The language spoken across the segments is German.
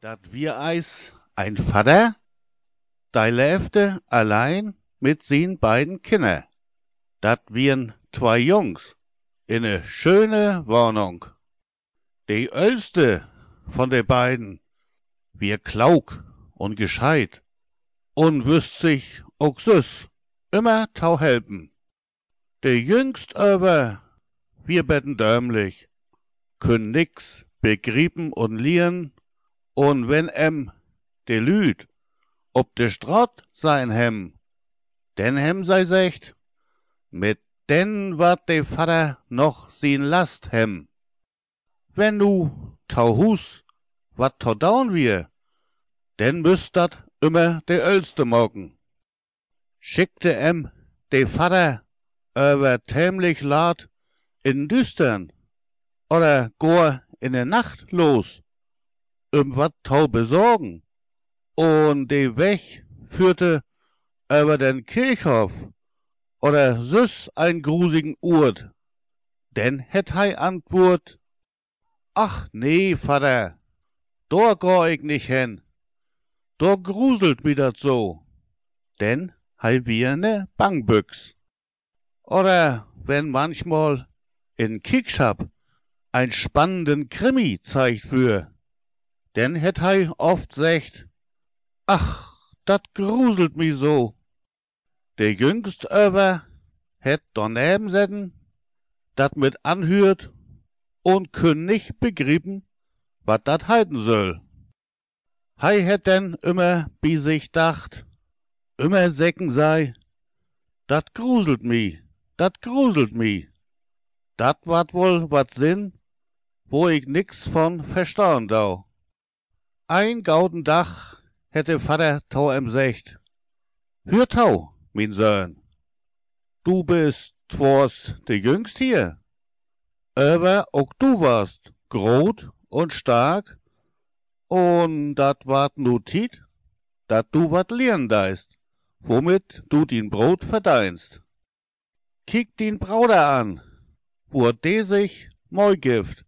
Dat wir eis ein Vater, dei lebte allein mit sin beiden Kinder. Dat wiren zwei Jungs in ne schöne Wohnung. Die älteste von de beiden wir klaug und gescheit und wüsst sich auch süß immer tau helpen. De jüngst aber, wir betten dämlich, künn nix begrieben und lieren, und wenn em de Lüd ob de Straat sein hem, denn hem sei secht, mit den wat de Vater noch sin Last hem. Wenn nu tau Hus wat tau daun wir, denn müsst dat immer de Ölste mogen. Schickte em de Vater über tämlich lat in Düstern oder gor in der Nacht los, wat tau besorgen. Und de Weg führte über den Kirchhof oder süß ein grusigen Urt. Denn hätt hei Antwort, ach nee, Vater, dor geh ich nicht hin, dor gruselt mi dat so, denn hei wir ne Bangbüchs. Oder wenn manchmal in Kickschap ein spannenden Krimi zeigt für, denn hätt hei oft secht, ach, dat gruselt mi so. Der Jüngst aber hätt daneben setten, dat mit anhört und könn nicht begrieben, wat dat heiten soll. Hei hätt denn immer bi sich dacht, immer säcken sei, dat gruselt mi, dat gruselt mi. Dat wat wohl wat Sinn, wo ich nix von verstauen dau. Ein gauden Dach hätte Vater Tau em secht. Hör Tau, min Söhn, du bist twors de Jüngst hier, aber auch du warst grot und stark, und dat wart nu tit, dat du wat lehren deist, womit du din Brot verdeinst. Kick din Brauder an, wo de sich moi gift,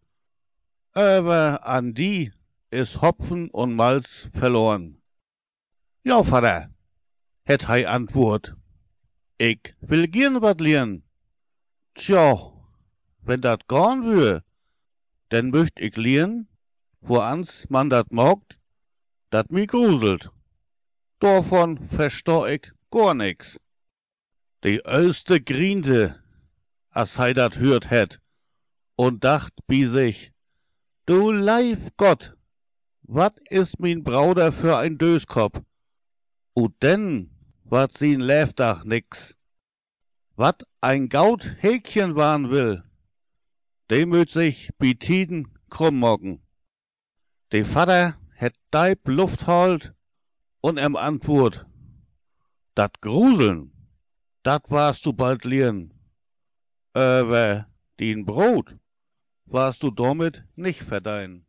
aber an die is Hopfen und Malz verloren. Ja, Vater, hätt hei Antwort. Ich will gern wat lehren. Tja, wenn dat gorn wür, denn möcht ich lehren, wo ans man dat mogt, dat mi gruselt. Davon versteh ich gar nix. Die Ölste griente, as hei dat hört het, und dacht bi sich, du leif Gott, wat is min Brauder für ein Döskopf? Und denn wat sin Läfdach nix. Wat ein Gaut Häkchen waren will, dem möt sich bi Tiden krumm mocken. De Vater het deib Luft holt und em Antwort, dat Gruseln, dat warst du bald lehren. Aber din Brot warst du damit nicht verdein.